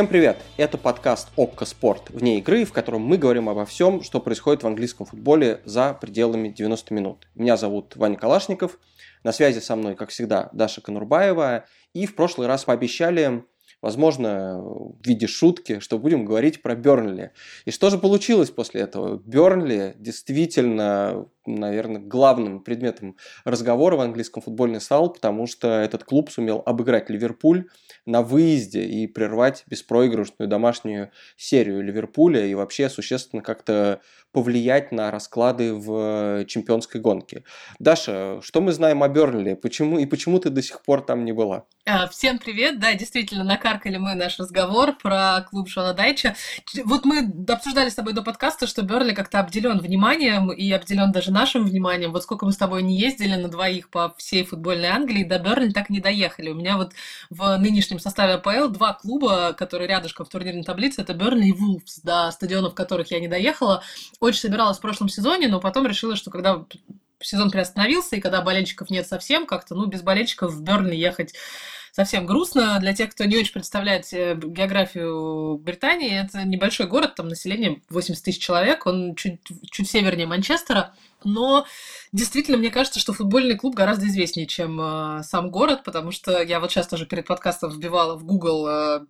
Всем привет! Это подкаст «Окко Спорт» вне игры, в котором мы говорим обо всем, что происходит в английском футболе за пределами 90 минут. Меня зовут Ваня Калашников, на связи со мной, как всегда, Даша Конурбаева, и в прошлый раз пообещали возможно, в виде шутки, что будем говорить про Бернли. И что же получилось после этого? Бернли действительно, наверное, главным предметом разговора в английском футболе стал, потому что этот клуб сумел обыграть Ливерпуль на выезде и прервать беспроигрышную домашнюю серию Ливерпуля и вообще существенно как-то повлиять на расклады в чемпионской гонке. Даша, что мы знаем о Бернли? Почему и почему ты до сих пор там не была? А, всем привет! Да, действительно, накаркали мы наш разговор про клуб Шона Дайча. Вот мы обсуждали с тобой до подкаста, что Берли как-то обделен вниманием и обделен даже нашим вниманием. Вот сколько мы с тобой не ездили на двоих по всей футбольной Англии, до Берли так и не доехали. У меня вот в нынешнем составе АПЛ два клуба, которые рядышком в турнирной таблице, это Берли и Вулфс, до стадионов которых я не доехала. Очень собиралась в прошлом сезоне, но потом решила, что когда сезон приостановился, и когда болельщиков нет совсем, как-то, ну, без болельщиков в Бернли ехать совсем грустно. Для тех, кто не очень представляет э, географию Британии, это небольшой город, там население 80 тысяч человек, он чуть, чуть севернее Манчестера, но действительно, мне кажется, что футбольный клуб гораздо известнее, чем э, сам город, потому что я вот сейчас тоже перед подкастом вбивала в Google э,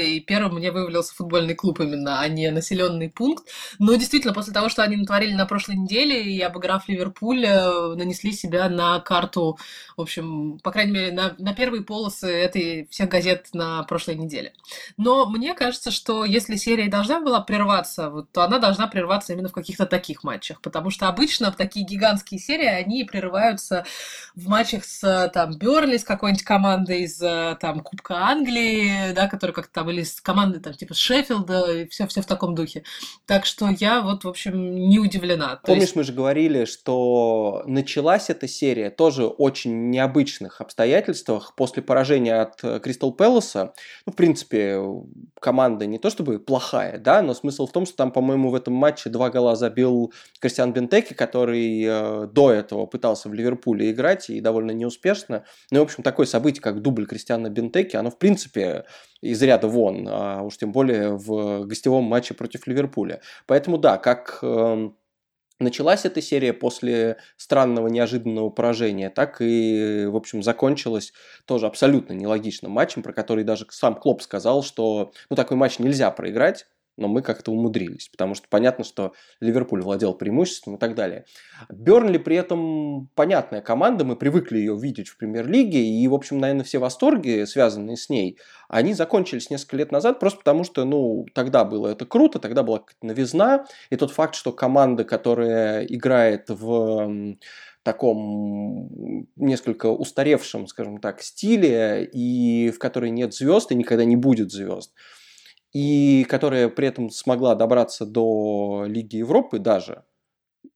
и первым мне вывалился футбольный клуб именно, а не населенный пункт. Но действительно, после того, что они натворили на прошлой неделе, и обыграв Ливерпуль, э, нанесли себя на карту, в общем, по крайней мере, на, на первые полосы этой всех газет на прошлой неделе. Но мне кажется, что если серия должна была прерваться, вот, то она должна прерваться именно в каких-то таких матчах, потому что обычно такие гигантские серии, они прерываются в матчах с там Берли, с какой-нибудь командой из там Кубка Англии, да, которые как-то там, или с командой там типа Шеффилда, и все, все в таком духе. Так что я вот, в общем, не удивлена. То Помнишь, есть... мы же говорили, что началась эта серия тоже очень необычных обстоятельствах после поражения от Кристал Пэласа. Ну, в принципе, команда не то чтобы плохая, да, но смысл в том, что там, по-моему, в этом матче два гола забил Кристиан Бентеки, который который э, до этого пытался в Ливерпуле играть и довольно неуспешно. Ну, и, в общем, такое событие, как дубль Кристиана Бентеки, оно, в принципе, из ряда вон, а уж тем более в гостевом матче против Ливерпуля. Поэтому, да, как э, началась эта серия после странного неожиданного поражения, так и, в общем, закончилась тоже абсолютно нелогичным матчем, про который даже сам Клоп сказал, что ну, такой матч нельзя проиграть, но мы как-то умудрились, потому что понятно, что Ливерпуль владел преимуществом и так далее. Бернли при этом понятная команда, мы привыкли ее видеть в премьер-лиге, и, в общем, наверное, все восторги, связанные с ней, они закончились несколько лет назад, просто потому что, ну, тогда было это круто, тогда была новизна, и тот факт, что команда, которая играет в таком несколько устаревшем, скажем так, стиле, и в которой нет звезд и никогда не будет звезд, и которая при этом смогла добраться до Лиги Европы даже,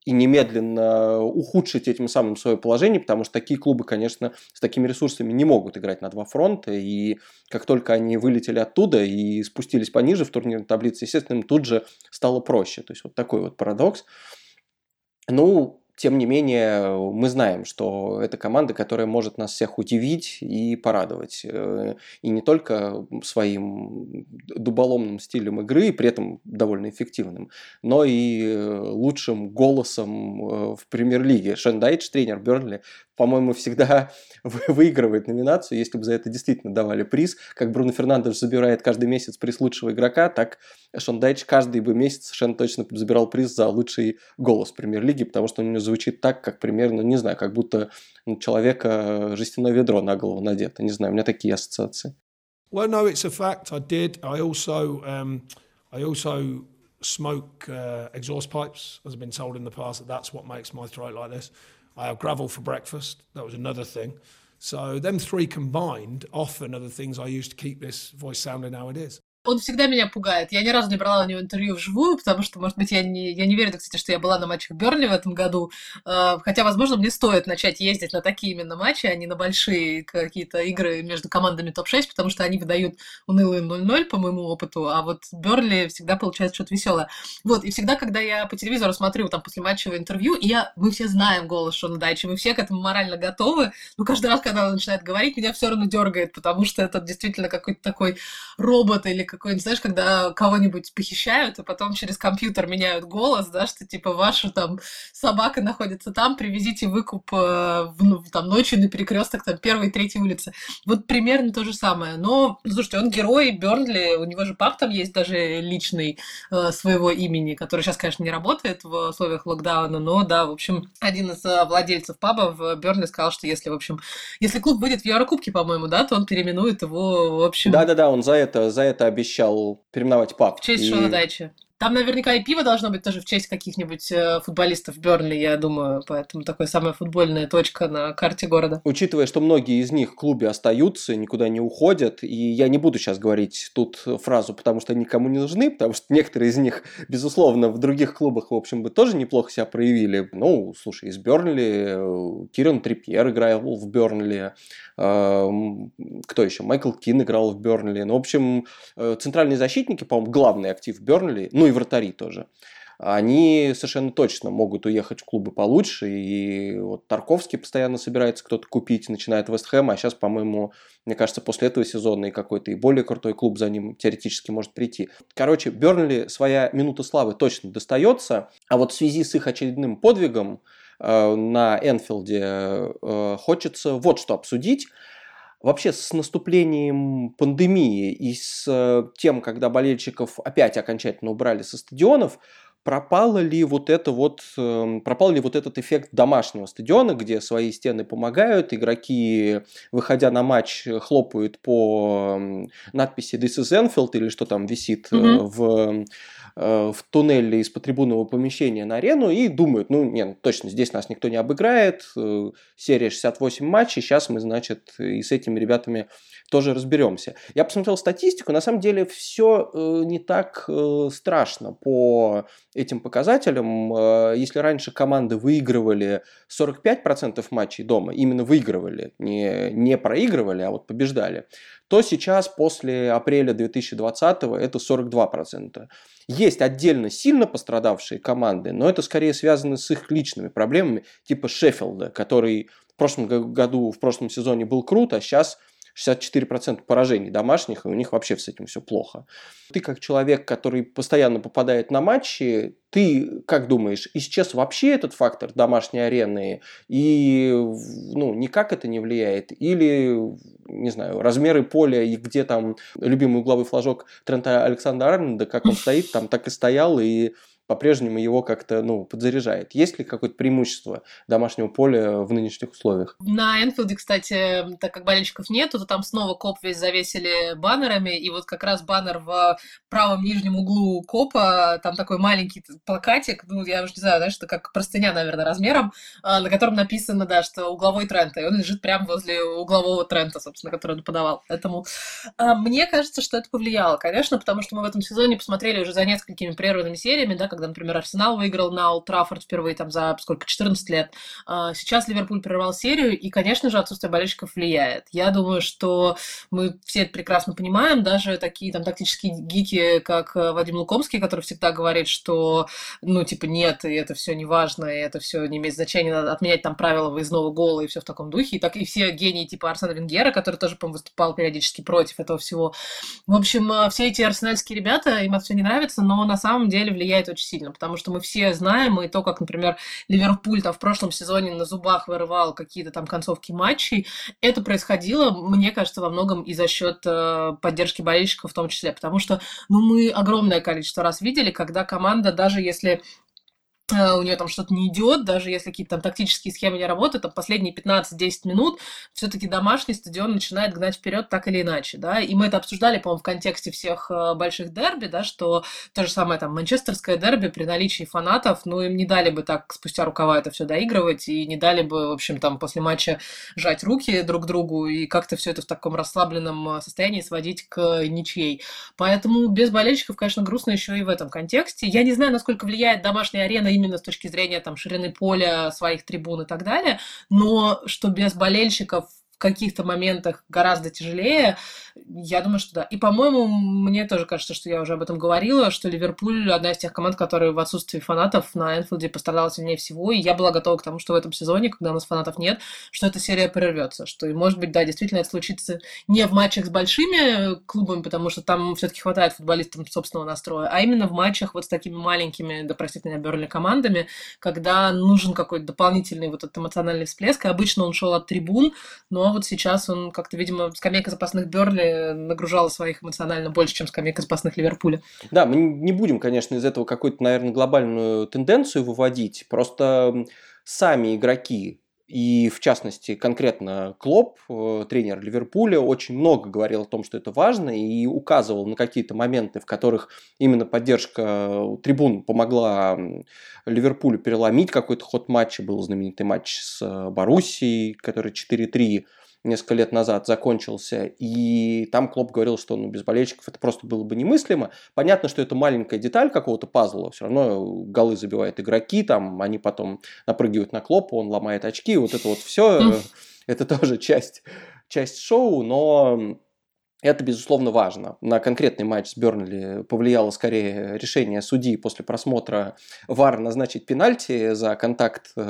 и немедленно ухудшить этим самым свое положение, потому что такие клубы, конечно, с такими ресурсами не могут играть на два фронта, и как только они вылетели оттуда и спустились пониже в турнирной таблице, естественно, им тут же стало проще. То есть вот такой вот парадокс. Ну, тем не менее, мы знаем, что это команда, которая может нас всех удивить и порадовать. Э, и не только своим дуболомным стилем игры, при этом довольно эффективным, но и э, лучшим голосом э, в премьер-лиге. Шендайч, тренер Бернли, по-моему, всегда выигрывает номинацию, если бы за это действительно давали приз. Как Бруно Фернандес забирает каждый месяц приз лучшего игрока, так Шон Дайч каждый бы месяц совершенно точно забирал приз за лучший голос премьер-лиги, потому что у него звучит так, как примерно, не знаю, как будто у человека жестяное ведро на голову надето. Не знаю, у меня такие ассоциации. Well, no, it's a fact. I did. I also, um, I also smoke uh, exhaust pipes, as I've been told in the past that that's what makes my throat like this. I have gravel for breakfast. That was another thing. So them three combined often are the things I use to keep this voice sounding how it is. Он всегда меня пугает. Я ни разу не брала у него интервью вживую, потому что, может быть, я не, я не верю, кстати, что я была на матчах Бернли в этом году. А, хотя, возможно, мне стоит начать ездить на такие именно матчи, а не на большие какие-то игры между командами топ-6, потому что они выдают унылые 0-0 по моему опыту, а вот Бернли всегда получается что-то веселое. Вот, и всегда, когда я по телевизору смотрю там после матчевого интервью, и я, мы все знаем голос Шона Дайча, мы все к этому морально готовы, но каждый раз, когда он начинает говорить, меня все равно дергает, потому что это действительно какой-то такой робот или какой-нибудь, знаешь, когда кого-нибудь похищают, а потом через компьютер меняют голос, да, что типа ваша там собака находится там, привезите выкуп э, в, ну, там ночью на перекресток там первой, третьей улицы. Вот примерно то же самое. Но, слушайте, он герой Бернли, у него же пап там есть даже личный э, своего имени, который сейчас, конечно, не работает в условиях локдауна, но да, в общем, один из э, владельцев паба в Бернли сказал, что если, в общем, если клуб выйдет в Еврокубке, по-моему, да, то он переименует его, в общем... Да-да-да, он за это, за это обещал переименовать паб. В честь и... Шона Дайча. Там наверняка и пиво должно быть тоже в честь каких-нибудь э, футболистов Бернли, я думаю, поэтому такая самая футбольная точка на карте города. Учитывая, что многие из них в клубе остаются, никуда не уходят, и я не буду сейчас говорить тут фразу, потому что никому не нужны, потому что некоторые из них, безусловно, в других клубах, в общем, бы тоже неплохо себя проявили. Ну, слушай, из Бернли э, Киран Трипьер играл в Бернли, э, кто еще? Майкл Кин играл в Бернли. Ну, в общем, центральные защитники, по-моему, главный актив Бернли, ну и вратари тоже, они совершенно точно могут уехать в клубы получше. И вот Тарковский постоянно собирается кто-то купить, начинает Вест Хэм, а сейчас, по-моему, мне кажется, после этого сезона и какой-то и более крутой клуб за ним теоретически может прийти. Короче, Бернли своя минута славы точно достается, а вот в связи с их очередным подвигом э, на Энфилде э, хочется вот что обсудить вообще с наступлением пандемии и с э, тем, когда болельщиков опять окончательно убрали со стадионов, пропало ли вот это вот, эм, пропал ли вот этот эффект домашнего стадиона, где свои стены помогают, игроки, выходя на матч, хлопают по эм, надписи This is Enfield или что там висит mm-hmm. в в туннеле из-под трибунного помещения на арену и думают, ну, нет, ну, точно, здесь нас никто не обыграет, э, серия 68 матчей, сейчас мы, значит, и с этими ребятами тоже разберемся. Я посмотрел статистику, на самом деле все э, не так страшно по этим показателям. Если раньше команды выигрывали 45% матчей дома, именно выигрывали, не, не проигрывали, а вот побеждали, то сейчас после апреля 2020 это 42%. Есть отдельно сильно пострадавшие команды, но это скорее связано с их личными проблемами, типа Шеффилда, который в прошлом году, в прошлом сезоне был крут, а сейчас 64% поражений домашних, и у них вообще с этим все плохо. Ты как человек, который постоянно попадает на матчи, ты как думаешь, исчез вообще этот фактор домашней арены, и ну, никак это не влияет? Или, не знаю, размеры поля и где там любимый угловой флажок Трента Александра Арнольда, как он стоит, там так и стоял, и по-прежнему его как-то ну, подзаряжает. Есть ли какое-то преимущество домашнего поля в нынешних условиях? На Энфилде, кстати, так как болельщиков нету, то там снова коп весь завесили баннерами, и вот как раз баннер в правом нижнем углу копа, там такой маленький плакатик, ну, я уже не знаю, знаешь, это как простыня, наверное, размером, а, на котором написано, да, что угловой тренд, и он лежит прямо возле углового тренда, собственно, который он подавал. Поэтому а, мне кажется, что это повлияло, конечно, потому что мы в этом сезоне посмотрели уже за несколькими прерванными сериями, да, когда, например, Арсенал выиграл на Олд Траффорд впервые там за сколько, 14 лет. А, сейчас Ливерпуль прервал серию, и, конечно же, отсутствие болельщиков влияет. Я думаю, что мы все это прекрасно понимаем, даже такие там тактические гики, как э, Вадим Лукомский, который всегда говорит, что, ну, типа, нет, и это все не важно, и это все не имеет значения, надо отменять там правила выездного гола и все в таком духе. И так и все гении типа Арсена Венгера, который тоже, по выступал периодически против этого всего. В общем, э, все эти арсенальские ребята, им это все не нравится, но на самом деле влияет очень сильно, потому что мы все знаем, и то, как, например, Ливерпуль там в прошлом сезоне на зубах вырывал какие-то там концовки матчей, это происходило, мне кажется, во многом и за счет э, поддержки болельщиков в том числе, потому что ну, мы огромное количество раз видели, когда команда, даже если у нее там что-то не идет, даже если какие-то там тактические схемы не работают, там последние 15-10 минут все-таки домашний стадион начинает гнать вперед так или иначе, да, и мы это обсуждали, по-моему, в контексте всех э, больших дерби, да, что то же самое там манчестерское дерби при наличии фанатов, ну, им не дали бы так спустя рукава это все доигрывать, и не дали бы, в общем, там после матча жать руки друг другу и как-то все это в таком расслабленном э, состоянии сводить к ничьей. Поэтому без болельщиков, конечно, грустно еще и в этом контексте. Я не знаю, насколько влияет домашняя арена именно с точки зрения там, ширины поля, своих трибун и так далее, но что без болельщиков каких-то моментах гораздо тяжелее, я думаю, что да. И, по-моему, мне тоже кажется, что я уже об этом говорила, что Ливерпуль одна из тех команд, которые в отсутствии фанатов на Энфилде пострадала сильнее всего, и я была готова к тому, что в этом сезоне, когда у нас фанатов нет, что эта серия прервется, что, может быть, да, действительно это случится не в матчах с большими клубами, потому что там все-таки хватает футболистам собственного настроя, а именно в матчах вот с такими маленькими, да простите меня, Берли командами, когда нужен какой-то дополнительный вот этот эмоциональный всплеск, и обычно он шел от трибун, но вот сейчас он как-то, видимо, скамейка запасных Берли нагружала своих эмоционально больше, чем скамейка запасных Ливерпуля. Да, мы не будем, конечно, из этого какую-то, наверное, глобальную тенденцию выводить, просто сами игроки и, в частности, конкретно Клоп, э, тренер Ливерпуля, очень много говорил о том, что это важно, и указывал на какие-то моменты, в которых именно поддержка трибун помогла Ливерпулю переломить какой-то ход матча. Был знаменитый матч с э, Боруссией, который 4-3 несколько лет назад закончился, и там Клоп говорил, что ну, без болельщиков это просто было бы немыслимо. Понятно, что это маленькая деталь какого-то пазла, все равно голы забивают игроки, там они потом напрыгивают на Клопа, он ломает очки, вот это вот все, это тоже часть, часть шоу, но это, безусловно, важно. На конкретный матч с Бернли повлияло скорее решение судьи после просмотра ВАР назначить пенальти за контакт э,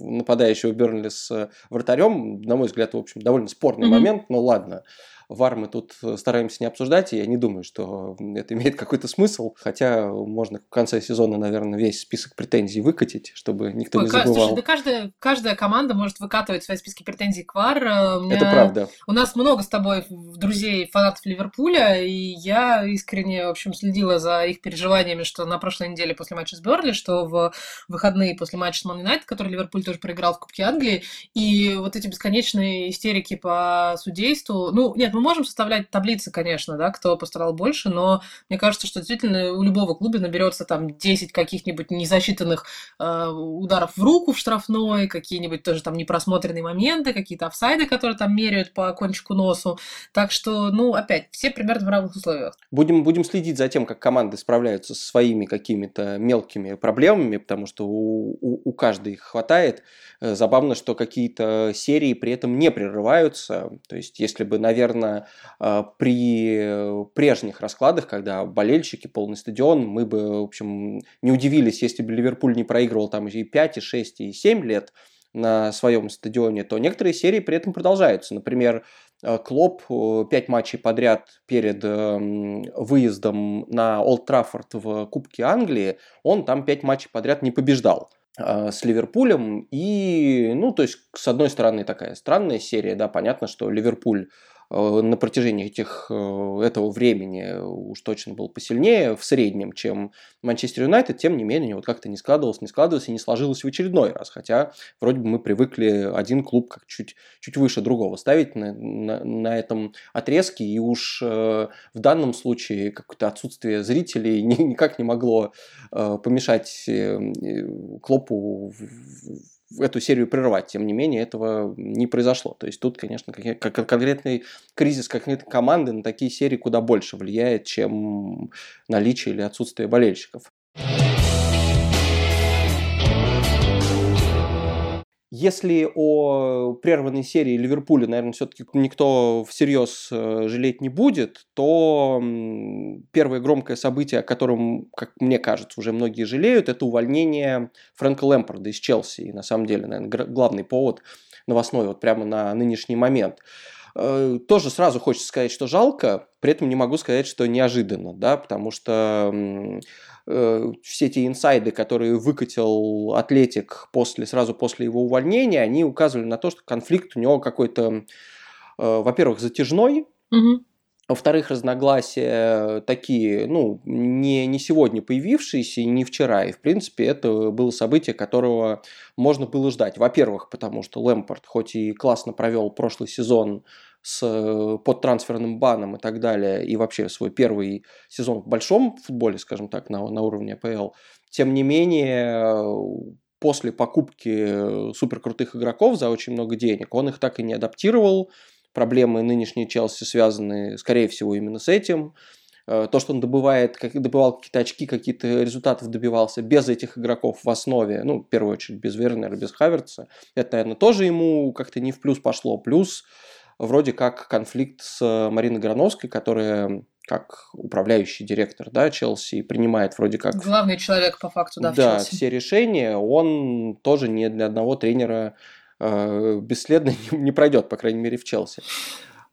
нападающего Бернли с вратарем. На мой взгляд, в общем, довольно спорный mm-hmm. момент, но ладно. ВАР мы тут э, стараемся не обсуждать, и я не думаю, что это имеет какой-то смысл. Хотя можно в конце сезона, наверное, весь список претензий выкатить, чтобы никто Ой, не забывал. Слушай, да каждая, каждая команда может выкатывать свои списки претензий к ВАР. Э, меня... Это правда. У нас много с тобой друзей, фанатов Ливерпуля, и я искренне, в общем, следила за их переживаниями, что на прошлой неделе после матча с Берли, что в выходные после матча с Ман Юнайтед, который Ливерпуль тоже проиграл в Кубке Англии, и вот эти бесконечные истерики по судейству. Ну, нет, мы можем составлять таблицы, конечно, да, кто пострадал больше, но мне кажется, что действительно у любого клуба наберется там 10 каких-нибудь незасчитанных э, ударов в руку в штрафной, какие-нибудь тоже там непросмотренные моменты, какие-то офсайды, которые там меряют по кончику носу. Так что, ну, опять, все примерно в равных условиях. Будем, будем следить за тем, как команды справляются со своими какими-то мелкими проблемами, потому что у, у, у каждой их хватает. Э, забавно, что какие-то серии при этом не прерываются. То есть, если бы, наверное, э, при прежних раскладах, когда болельщики, полный стадион, мы бы, в общем, не удивились, если бы Ливерпуль не проигрывал там и 5, и 6, и 7 лет на своем стадионе, то некоторые серии при этом продолжаются. Например, э, Клоп пять матчей подряд перед эм, выездом на Олд Траффорд в Кубке Англии, он там пять матчей подряд не побеждал. С Ливерпулем. И, ну, то есть, с одной стороны, такая странная серия, да, понятно, что Ливерпуль Э, на протяжении этих, э, этого времени уж точно был посильнее в среднем, чем Манчестер Юнайтед, тем не менее, вот как-то не складывалось, не складывалось и не сложилось в очередной раз. Хотя вроде бы мы привыкли один клуб как чуть, чуть выше другого ставить на, на, на этом отрезке, и уж э, в данном случае какое-то отсутствие зрителей никак не могло помешать Клопу эту серию прервать. Тем не менее, этого не произошло. То есть тут, конечно, как, конкретный кризис конкретной команды на такие серии куда больше влияет, чем наличие или отсутствие болельщиков. Если о прерванной серии Ливерпуля, наверное, все-таки никто всерьез э, жалеть не будет, то первое громкое событие, о котором, как мне кажется, уже многие жалеют, это увольнение Фрэнка Лэмпорда из Челси. И на самом деле, наверное, главный повод новостной вот прямо на нынешний момент. Э, тоже сразу хочется сказать, что жалко, при этом не могу сказать, что неожиданно, да, потому что Э, все те инсайды, которые выкатил Атлетик после, сразу после его увольнения, они указывали на то, что конфликт у него какой-то, э, во-первых, затяжной, угу. Во-вторых, разногласия такие, ну, не, не сегодня появившиеся и не вчера. И, в принципе, это было событие, которого можно было ждать. Во-первых, потому что Лэмпорт, хоть и классно провел прошлый сезон с э, подтрансферным баном и так далее, и вообще свой первый сезон в большом футболе, скажем так, на, на уровне АПЛ, тем не менее, после покупки суперкрутых игроков за очень много денег, он их так и не адаптировал. Проблемы нынешней Челси связаны, скорее всего, именно с этим. то, что он добывает, как, добывал какие-то очки, какие-то результатов добивался без этих игроков в основе, ну, в первую очередь, без Вернера, без Хаверца, это, наверное, тоже ему как-то не в плюс пошло. Плюс вроде как конфликт с Мариной Грановской, которая как управляющий директор, да, Челси, принимает вроде как... Главный человек по факту, да, в да, все решения, он тоже не для одного тренера э, бесследно не, не пройдет, по крайней мере, в Челси.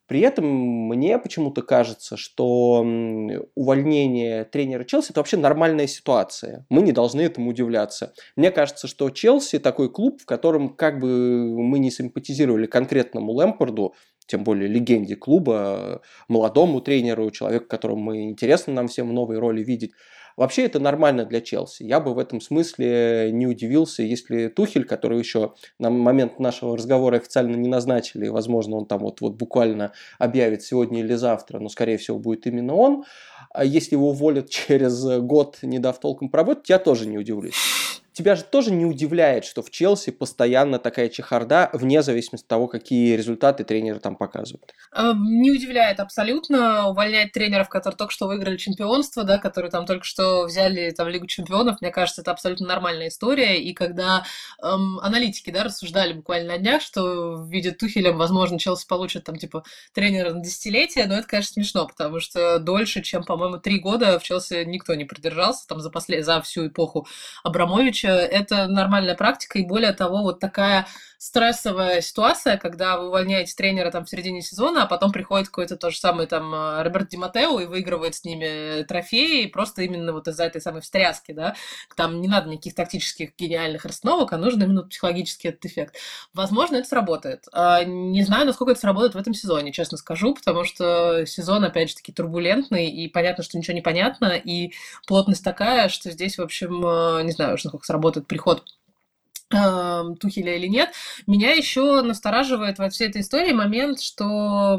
При этом мне почему-то кажется, что увольнение тренера Челси – это вообще нормальная ситуация. Мы не должны этому удивляться. Мне кажется, что Челси – такой клуб, в котором как бы мы не симпатизировали конкретному Лэмпорду, тем более легенде клуба, молодому тренеру, человеку, которому мы интересно нам всем в новой роли видеть. Вообще это нормально для Челси. Я бы в этом смысле не удивился, если Тухель, который еще на момент нашего разговора официально не назначили, возможно, он там вот, вот буквально объявит сегодня или завтра, но скорее всего будет именно он, а если его уволят через год, не дав толком поработать, я тоже не удивлюсь тебя же тоже не удивляет, что в Челси постоянно такая чехарда, вне зависимости от того, какие результаты тренеры там показывают? Эм, не удивляет абсолютно. Увольнять тренеров, которые только что выиграли чемпионство, да, которые там только что взяли там Лигу чемпионов, мне кажется, это абсолютно нормальная история. И когда эм, аналитики, да, рассуждали буквально на днях, что в виде Тухеля, возможно, Челси получит там, типа, тренера на десятилетие, но это, конечно, смешно, потому что дольше, чем, по-моему, три года в Челси никто не продержался там за, послед... за всю эпоху Абрамовича это нормальная практика, и более того, вот такая стрессовая ситуация, когда вы увольняете тренера там в середине сезона, а потом приходит какой-то то же самый там э, Роберт Диматео и выигрывает с ними трофеи, просто именно вот из-за этой самой встряски, да, там не надо никаких тактических гениальных расстановок, а нужен именно психологический этот эффект. Возможно, это сработает. А, не знаю, насколько это сработает в этом сезоне, честно скажу, потому что сезон, опять же таки, турбулентный, и понятно, что ничего не понятно, и плотность такая, что здесь, в общем, э, не знаю, насколько сработает приход Тухеля или нет. Меня еще настораживает во всей этой истории момент, что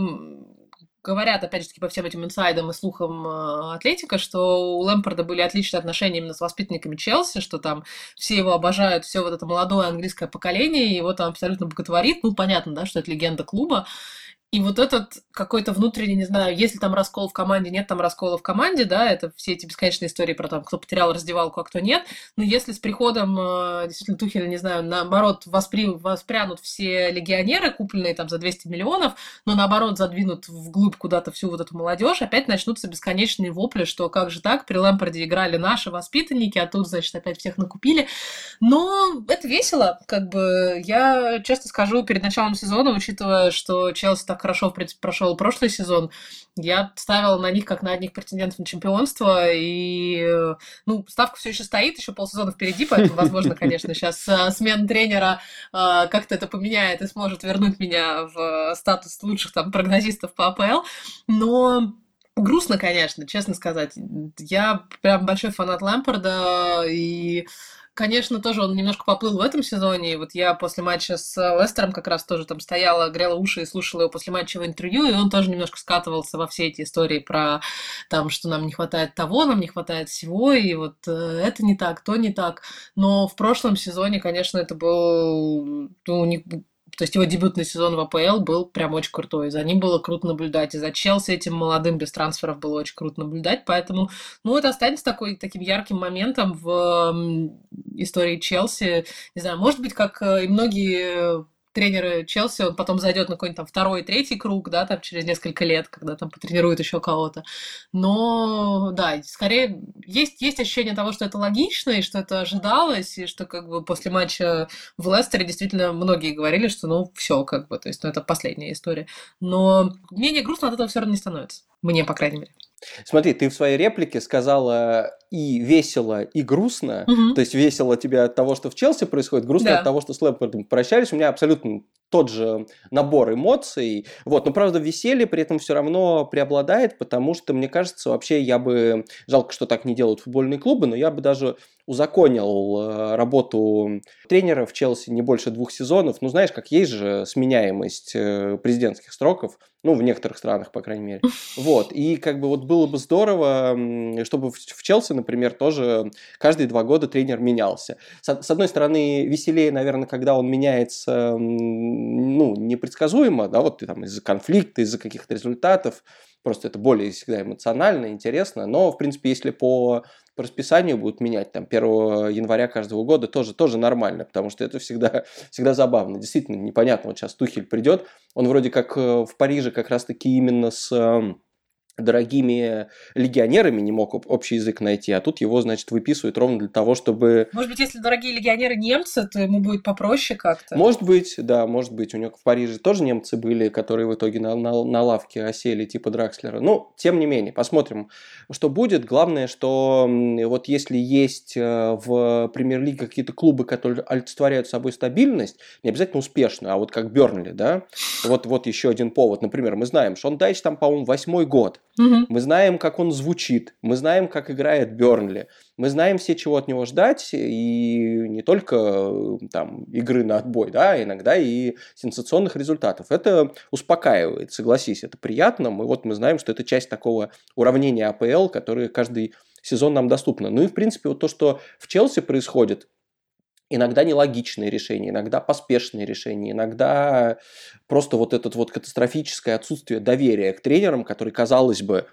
говорят, опять же таки, по всем этим инсайдам и слухам э, Атлетика, что у Лэмпорда были отличные отношения именно с воспитанниками Челси, что там все его обожают, все вот это молодое английское поколение, его там абсолютно боготворит. Ну, понятно, да, что это легенда клуба. И вот этот какой-то внутренний, не знаю, если там раскол в команде, нет там раскола в команде, да, это все эти бесконечные истории про там, кто потерял раздевалку, а кто нет. Но если с приходом э, действительно Тухеля, не знаю, наоборот, воспри... воспрянут все легионеры, купленные там за 200 миллионов, но наоборот задвинут вглубь куда-то всю вот эту молодежь, опять начнутся бесконечные вопли, что как же так, при Лэмпорде играли наши воспитанники, а тут, значит, опять всех накупили. Но это весело, как бы, я честно скажу, перед началом сезона, учитывая, что Челси так хорошо, в принципе, прошел прошлый сезон, я ставила на них как на одних претендентов на чемпионство, и, ну, ставка все еще стоит, еще полсезона впереди, поэтому, возможно, конечно, сейчас э, смена тренера э, как-то это поменяет и сможет вернуть меня в статус лучших там прогнозистов по АПЛ, но грустно, конечно, честно сказать. Я прям большой фанат Лэмпорда, и Конечно, тоже он немножко поплыл в этом сезоне. И вот я после матча с Лестером как раз тоже там стояла, грела уши и слушала его после матчевого интервью, и он тоже немножко скатывался во все эти истории про там, что нам не хватает того, нам не хватает всего, и вот э, это не так, то не так. Но в прошлом сезоне, конечно, это был ну, не, то есть его дебютный сезон в АПЛ был прям очень крутой. За ним было круто наблюдать. И за Челси этим молодым без трансферов было очень круто наблюдать. Поэтому, ну, это останется такой, таким ярким моментом в истории Челси. Не знаю, может быть, как э, и многие тренеры Челси, он потом зайдет на какой-нибудь там второй, третий круг, да, там через несколько лет, когда там потренирует еще кого-то. Но, да, скорее есть, есть ощущение того, что это логично, и что это ожидалось, и что как бы после матча в Лестере действительно многие говорили, что ну все, как бы, то есть, ну это последняя история. Но мне грустно от этого все равно не становится. Мне, по крайней мере. Смотри, ты в своей реплике сказала и весело, и грустно. Угу. То есть весело тебе от того, что в Челси происходит, грустно да. от того, что с Лэмпардом прощались. У меня абсолютно тот же набор эмоций. Вот, но правда веселье при этом все равно преобладает, потому что мне кажется, вообще я бы жалко, что так не делают футбольные клубы, но я бы даже узаконил э, работу тренера в Челси не больше двух сезонов. Ну, знаешь, как есть же сменяемость э, президентских сроков, ну, в некоторых странах, по крайней мере. Вот, и как бы вот было бы здорово, чтобы в Челси, например, тоже каждые два года тренер менялся. С одной стороны, веселее, наверное, когда он меняется ну, непредсказуемо, да, вот там из-за конфликта, из-за каких-то результатов, просто это более всегда эмоционально, интересно, но, в принципе, если по, по расписанию будут менять там 1 января каждого года, тоже, тоже нормально, потому что это всегда, всегда забавно, действительно непонятно, вот сейчас Тухель придет, он вроде как э, в Париже как раз-таки именно с эм, дорогими легионерами не мог общий язык найти, а тут его, значит, выписывают ровно для того, чтобы... Может быть, если дорогие легионеры немцы, то ему будет попроще как-то? Может быть, да, может быть. У него в Париже тоже немцы были, которые в итоге на, на, на лавке осели, типа Дракслера. Ну, тем не менее, посмотрим, что будет. Главное, что вот если есть э, в премьер-лиге какие-то клубы, которые олицетворяют собой стабильность, не обязательно успешно, а вот как Бернли, да, вот, вот еще один повод. Например, мы знаем, что он Дайч там, по-моему, восьмой год. Угу. Мы знаем, как он звучит, мы знаем, как играет Бернли, мы знаем все, чего от него ждать, и не только там игры на отбой, да, иногда и сенсационных результатов. Это успокаивает, согласись, это приятно. Мы вот мы знаем, что это часть такого уравнения АПЛ, которое каждый сезон нам доступно. Ну и, в принципе, вот то, что в Челси происходит, иногда нелогичные решения, иногда поспешные решения, иногда просто вот это вот катастрофическое отсутствие доверия к тренерам, который, казалось бы,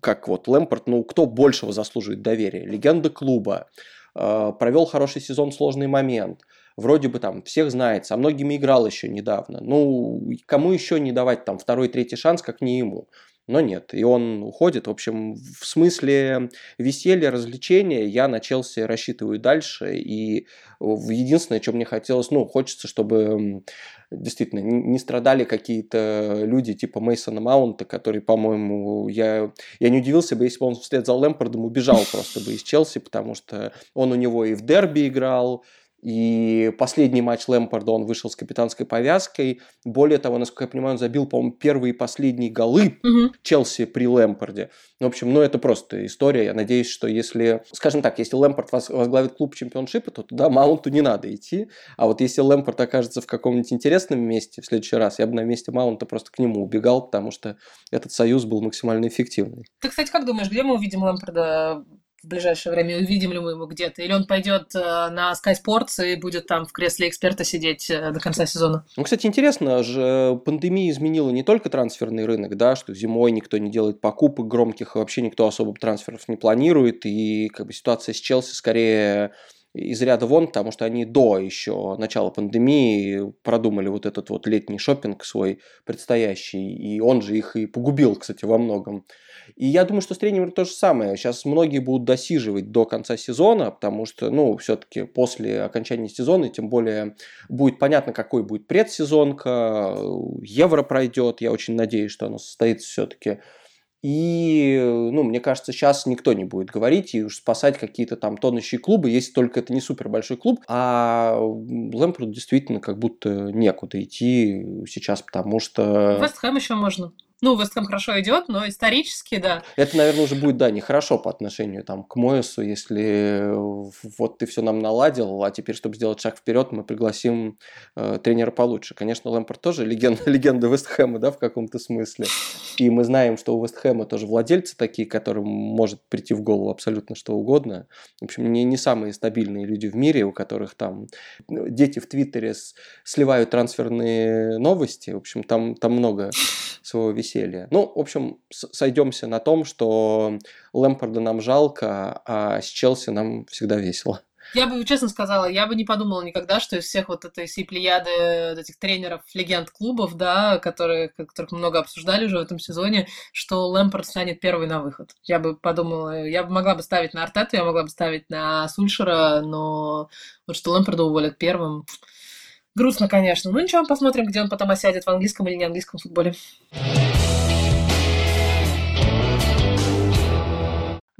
как вот Лэмпорт, ну кто большего заслуживает доверия? Легенда клуба, э, провел хороший сезон, сложный момент, вроде бы там всех знает, со многими играл еще недавно. Ну, кому еще не давать там второй, третий шанс, как не ему? Но нет, и он уходит. В общем, в смысле веселья, развлечения я на Челси рассчитываю дальше. И единственное, что мне хотелось, ну, хочется, чтобы действительно не страдали какие-то люди типа Мейсона Маунта, который, по-моему, я, я не удивился бы, если бы он вслед за Лэмпордом убежал просто бы из Челси, потому что он у него и в дерби играл, и последний матч Лэмпорда он вышел с капитанской повязкой. Более того, насколько я понимаю, он забил, по-моему, первые и последние голы угу. Челси при Лэмпорде. В общем, ну это просто история. Я надеюсь, что если, скажем так, если Лэмпорд возглавит клуб чемпионшипа, то туда Маунту не надо идти. А вот если Лэмпорд окажется в каком-нибудь интересном месте в следующий раз, я бы на месте Маунта просто к нему убегал, потому что этот союз был максимально эффективный. Ты, кстати, как думаешь, где мы увидим Лэмпорда в ближайшее время, увидим ли мы его где-то, или он пойдет э, на Sky Sports и будет там в кресле эксперта сидеть э, до конца сезона. Ну, кстати, интересно же, пандемия изменила не только трансферный рынок, да, что зимой никто не делает покупок громких, вообще никто особо трансферов не планирует, и как бы ситуация с Челси скорее из ряда вон, потому что они до еще начала пандемии продумали вот этот вот летний шопинг свой предстоящий, и он же их и погубил, кстати, во многом. И я думаю, что с тренером то же самое. Сейчас многие будут досиживать до конца сезона, потому что, ну, все-таки после окончания сезона, тем более будет понятно, какой будет предсезонка, Евро пройдет, я очень надеюсь, что оно состоится все-таки и, ну, мне кажется, сейчас никто не будет говорить и уж спасать какие-то там тонущие клубы, если только это не супер большой клуб. А Лэмпорду действительно как будто некуда идти сейчас, потому что... Вест еще можно. Ну, Вестхэм хорошо идет, но исторически, да. Это, наверное, уже будет, да, нехорошо по отношению там, к Моесу, если вот ты все нам наладил, а теперь, чтобы сделать шаг вперед, мы пригласим э, тренера получше. Конечно, Лэмпорт тоже легенда, легенда Вестхэма, да, в каком-то смысле. И мы знаем, что у Вестхэма тоже владельцы такие, которым может прийти в голову абсолютно что угодно. В общем, не, не самые стабильные люди в мире, у которых там ну, дети в Твиттере с, сливают трансферные новости. В общем, там, там много своего веселья. Ну, в общем, сойдемся на том, что Лэмпорда нам жалко, а с Челси нам всегда весело. Я бы честно сказала, я бы не подумала никогда, что из всех вот этой всей плеяды этих тренеров, легенд клубов, да, которые, которых много обсуждали уже в этом сезоне, что Лэмпорт станет первый на выход. Я бы подумала, я бы могла бы ставить на Артету, я могла бы ставить на Сульшера, но вот что Лэмпорда уволят первым, Грустно, конечно. Ну ничего, посмотрим, где он потом осядет, в английском или не английском футболе.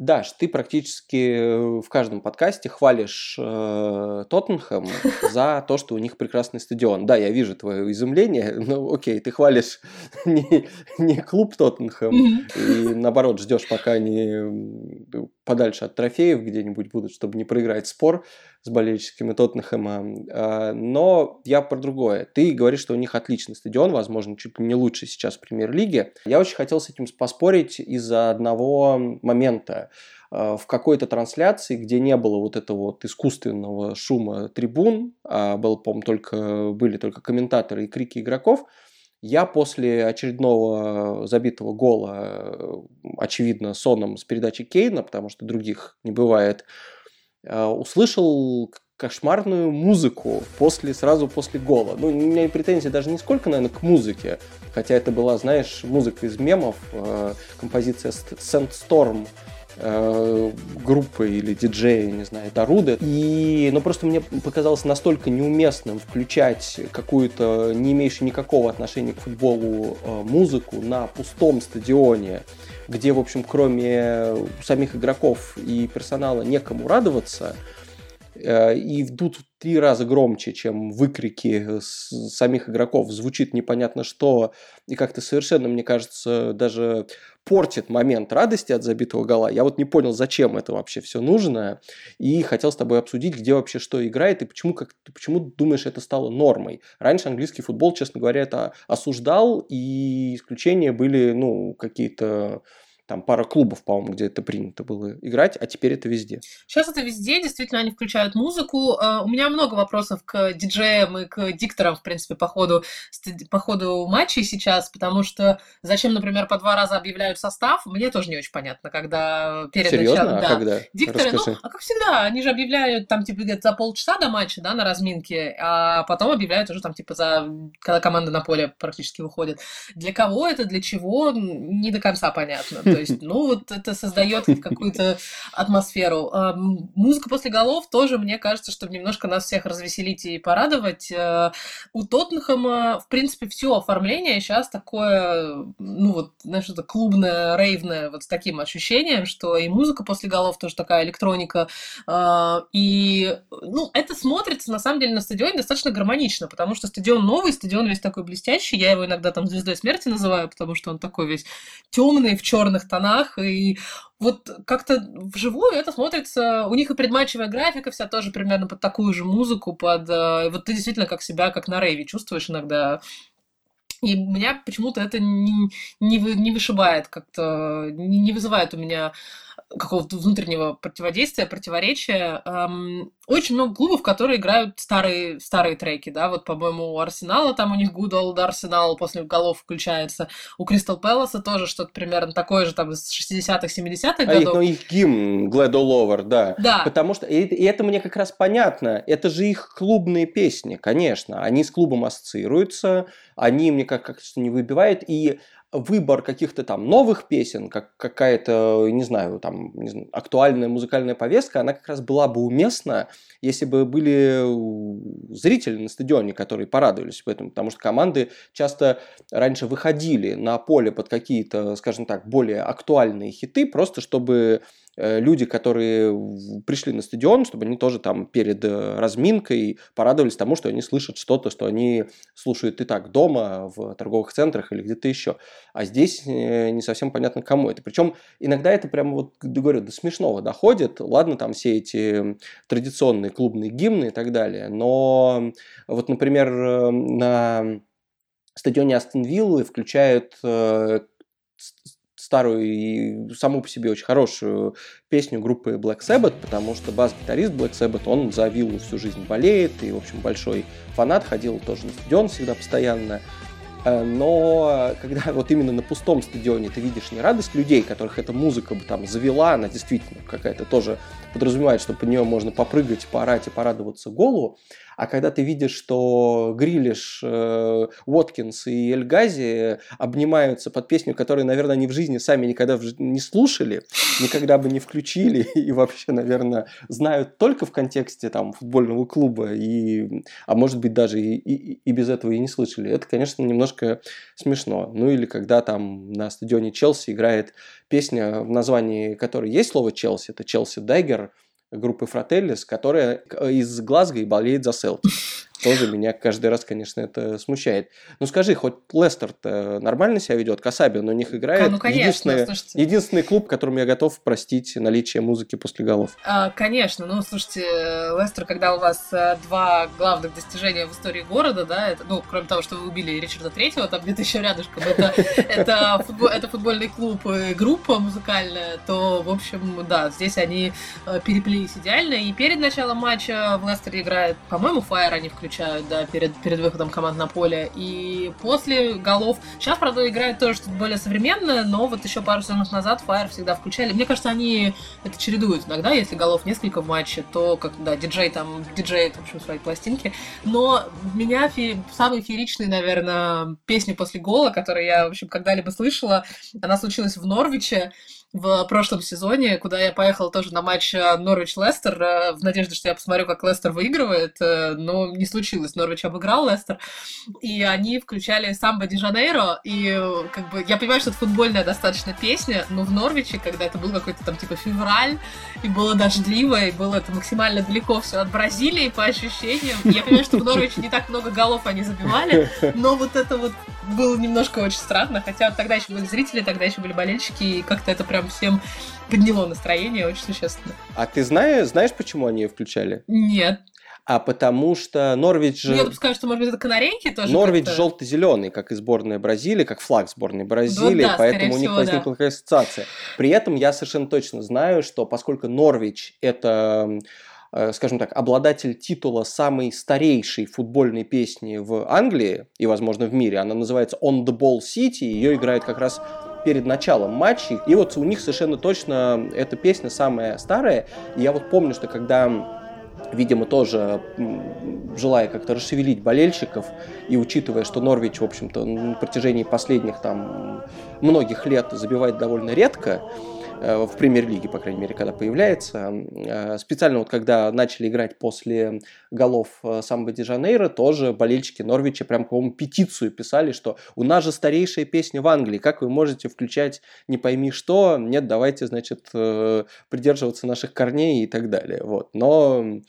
Даш, ты практически э, в каждом подкасте хвалишь э, Тоттенхэм за то, что у них прекрасный стадион. Да, я вижу твое изумление, но окей, ты хвалишь не, не клуб Тоттенхэм, и наоборот ждешь, пока они подальше от трофеев где-нибудь будут, чтобы не проиграть спор с болельщиками Тоттенхэма. А, но я про другое. Ты говоришь, что у них отличный стадион, возможно, чуть не лучший сейчас в премьер-лиге. Я очень хотел с этим поспорить из-за одного момента. в какой-то трансляции, где не было вот этого вот искусственного шума трибун, а был, по только, были только комментаторы и крики игроков, я после очередного забитого гола, очевидно, соном с передачи Кейна, потому что других не бывает, услышал кошмарную музыку после, сразу после гола. Ну, у меня претензии даже не сколько, наверное, к музыке, хотя это была, знаешь, музыка из мемов, э, композиция Sandstorm э, группы или диджея, не знаю, Даруда. И, ну, просто мне показалось настолько неуместным включать какую-то, не имеющую никакого отношения к футболу, э, музыку на пустом стадионе, где, в общем, кроме самих игроков и персонала некому радоваться – Э, и вдут в три раза громче, чем выкрики самих игроков, звучит непонятно что, и как-то совершенно, мне кажется, даже портит момент радости от забитого гола. Я вот не понял, зачем это вообще все нужно, и хотел с тобой обсудить, где вообще что играет, и почему, как, почему думаешь, это стало нормой. Раньше английский футбол, честно говоря, это осуждал, и исключения были, ну, какие-то там пара клубов, по-моему, где это принято было играть, а теперь это везде. Сейчас это везде, действительно, они включают музыку. Э, у меня много вопросов к диджеям и к дикторам, в принципе, по ходу, по ходу матчей сейчас, потому что зачем, например, по два раза объявляют состав, мне тоже не очень понятно, когда перед Серьезно? началом... А да. когда? Дикторы, ну, Расскажи. ну, а как всегда, они же объявляют там, типа, где-то за полчаса до матча, да, на разминке, а потом объявляют уже там, типа, за... когда команда на поле практически выходит. Для кого это, для чего, не до конца понятно. Есть, ну, вот это создает какую-то атмосферу. А, музыка после голов тоже, мне кажется, чтобы немножко нас всех развеселить и порадовать. Э, у Тоттенхэма, в принципе, все оформление сейчас такое, ну, вот, знаешь, это клубное, рейвное, вот с таким ощущением, что и музыка после голов тоже такая электроника. А, и, ну, это смотрится, на самом деле, на стадионе достаточно гармонично, потому что стадион новый, стадион весь такой блестящий. Я его иногда там звездой смерти называю, потому что он такой весь темный, в черных тонах, и вот как-то вживую это смотрится, у них и предматчевая графика вся тоже примерно под такую же музыку, под... Э, вот ты действительно как себя, как на рейве чувствуешь иногда, и меня почему-то это не, не, не вышибает как-то, не, не вызывает у меня какого-то внутреннего противодействия, противоречия. Эм, очень много клубов, которые играют старые, старые треки, да, вот, по-моему, у Арсенала там у них Good Old Arsenal после голов включается, у Кристал Пэласа тоже что-то примерно такое же, там, из 60-х, 70-х годов. А их, ну, их гимн Glad All Over, да. Да. Потому что, и, и это мне как раз понятно, это же их клубные песни, конечно, они с клубом ассоциируются, они мне как- как-то не выбивают, и выбор каких-то там новых песен, как какая-то, не знаю, там не знаю, актуальная музыкальная повестка, она как раз была бы уместна, если бы были зрители на стадионе, которые порадовались в этом, потому что команды часто раньше выходили на поле под какие-то, скажем так, более актуальные хиты, просто чтобы люди, которые пришли на стадион, чтобы они тоже там перед э, разминкой порадовались тому, что они слышат что-то, что они слушают и так дома, в торговых центрах или где-то еще. А здесь э, не совсем понятно, кому это. Причем иногда это прямо вот, говорю, до смешного доходит. Ладно, там все эти традиционные клубные гимны и так далее, но вот, например, на стадионе Астон Виллы включают старую и саму по себе очень хорошую песню группы Black Sabbath, потому что бас-гитарист Black Sabbath, он за виллу всю жизнь болеет, и, в общем, большой фанат, ходил тоже на стадион всегда постоянно. Э, но когда вот именно на пустом стадионе ты видишь не радость людей, которых эта музыка бы там завела, она действительно какая-то тоже подразумевает, что под нее можно попрыгать, поорать и порадоваться голу, а когда ты видишь, что Грилиш, э, Уоткинс и Эльгази обнимаются под песню, которую, наверное, они в жизни сами никогда не слушали, никогда бы не включили и вообще, наверное, знают только в контексте там футбольного клуба, и, а может быть даже и, и, и без этого и не слышали. Это, конечно, немножко смешно. Ну или когда там на стадионе Челси играет песня, в названии которой есть слово Челси, это Челси Дайгер, группы Фрателлис, которая из Глазго и болеет за Селтик. Тоже меня каждый раз, конечно, это смущает. Ну скажи, хоть Лестер-то нормально себя ведет? Касаби, но у них играет. Ну, конечно, единственный, слушайте. единственный клуб, которому я готов простить наличие музыки после голов. А, конечно, ну слушайте, Лестер, когда у вас а, два главных достижения в истории города, да, это, ну, кроме того, что вы убили Ричарда Третьего, там где-то еще рядышком, это, это, футбол, это футбольный клуб и группа музыкальная, то, в общем, да, здесь они а, переплелись идеально. И перед началом матча в Лестере играет, по-моему, Фаер они включают, да, перед, перед выходом команд на поле. И после голов... Сейчас, правда, играют тоже что-то более современное, но вот еще пару сезонов назад Фаер всегда включали. Мне кажется, они это чередуют иногда, если голов несколько в матче, то как, да, диджей там, диджей, в общем, свои пластинки. Но меня фе... самый фееричный, наверное, песня после гола, которую я, в общем, когда-либо слышала, она случилась в Норвиче в прошлом сезоне, куда я поехала тоже на матч э, Норвич-Лестер э, в надежде, что я посмотрю, как Лестер выигрывает, э, но не случилось. Норвич обыграл Лестер, и они включали «Самбо Ди Жанейро», и как бы я понимаю, что это футбольная достаточно песня, но в Норвиче, когда это был какой-то там типа февраль, и было дождливо, и было это максимально далеко все от Бразилии по ощущениям, я понимаю, что в Норвиче не так много голов они забивали, но вот это вот было немножко очень странно, хотя тогда еще были зрители, тогда еще были болельщики, и как-то это прям всем подняло настроение, очень существенно. А ты знаешь, знаешь, почему они ее включали? Нет. А потому что Норвич же... Я допускаю, что, может быть, это канарейки тоже Норвич как-то? желто-зеленый, как и сборная Бразилии, как флаг сборной Бразилии, Ну да, поэтому у них всего, возникла да. такая ассоциация. При этом я совершенно точно знаю, что поскольку Норвич это э, скажем так, обладатель титула самой старейшей футбольной песни в Англии и, возможно, в мире. Она называется On the Ball City. Ее играют как раз перед началом матчей. И вот у них совершенно точно эта песня самая старая. И я вот помню, что когда видимо, тоже желая как-то расшевелить болельщиков и учитывая, что Норвич, в общем-то, на протяжении последних там многих лет забивает довольно редко, в премьер-лиге, по крайней мере, когда появляется. Э, Специально вот когда начали играть после голов э, Самбо Ди Жанейро, тоже болельщики Норвича прям, по-моему, петицию писали, что у нас же старейшая песня в Англии, как вы можете включать не пойми что, нет, давайте, значит, э, придерживаться наших корней и так далее. Вот. Но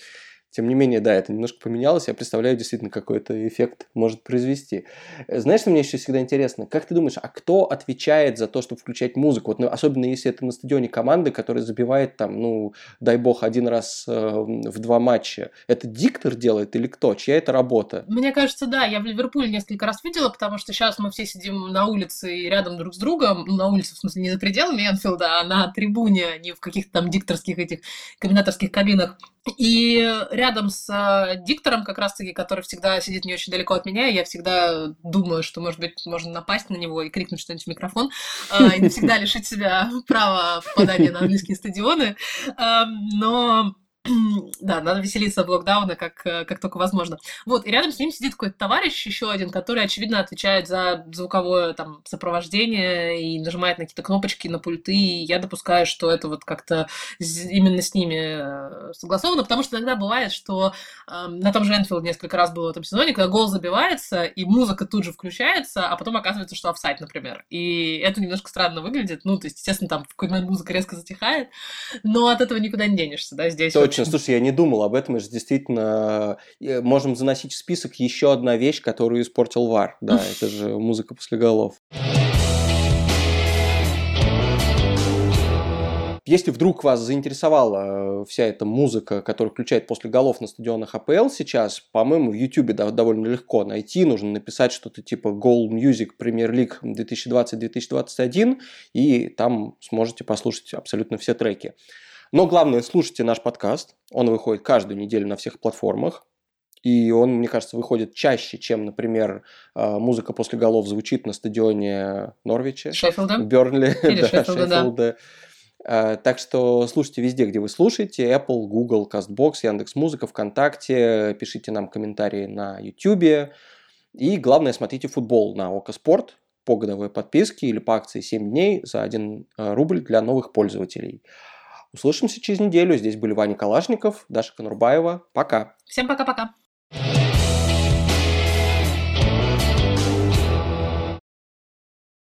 тем не менее, да, это немножко поменялось. Я представляю, действительно, какой это эффект может произвести. Э, Знаешь, что мне еще всегда интересно? Как ты думаешь, а кто отвечает за то, чтобы включать музыку? Вот, ну, особенно если это на стадионе команды, которая забивает там, ну, дай бог, один раз э, в два матча. Это диктор делает или кто? Чья это работа? Мне кажется, да, я в Ливерпуле несколько раз видела, потому что сейчас мы все сидим на улице и рядом друг с другом, ну, на улице, в смысле, не за пределами Энфилда, а на трибуне, а не в каких-то там дикторских этих комментаторских кабинах. И рядом с э, диктором, как раз-таки, который всегда сидит не очень далеко от меня, я всегда думаю, что, может быть, можно напасть на него и крикнуть что-нибудь в микрофон, э, и навсегда лишить себя права попадания на английские стадионы. Эм, Но да, надо веселиться в локдауна, как, э, как только возможно. Вот, и рядом с ним сидит какой-то товарищ, еще один, который, очевидно, отвечает за звуковое там сопровождение и нажимает на какие-то кнопочки на пульты, и я допускаю, что это вот как-то именно с ними э, согласовано, потому что иногда бывает, что э, на том же Энфилд несколько раз было в этом сезоне, когда гол забивается, и музыка тут же включается, а потом оказывается, что офсайд, например. И это немножко странно выглядит. Ну, то есть, естественно, там в какой-то момент музыка резко затихает, но от этого никуда не денешься, да, здесь Точно. Очень- Слушай, я не думал об этом. Мы же действительно э, можем заносить в список еще одна вещь, которую испортил ВАР. Да, это же музыка после голов. Если вдруг вас заинтересовала э, вся эта музыка, которая включает после голов на стадионах АПЛ сейчас, по-моему, в YouTube довольно легко найти. Нужно написать что-то типа Goal Music Premier League 2020-2021, и там сможете послушать абсолютно все треки. Но главное, слушайте наш подкаст. Он выходит каждую неделю на всех платформах. И он, мне кажется, выходит чаще, чем, например, э, музыка после голов звучит на стадионе Норвича. Шеффилда. Бернли, Или да, Шеффилда, да. Шеффилда. А, Так что слушайте везде, где вы слушаете. Apple, Google, CastBox, Яндекс.Музыка, ВКонтакте. Пишите нам комментарии на YouTube. И главное, смотрите футбол на Око Спорт по годовой подписке или по акции 7 дней за 1 рубль для новых пользователей. Услышимся через неделю. Здесь были Ваня Калашников, Даша Конурбаева. Пока. Всем пока-пока.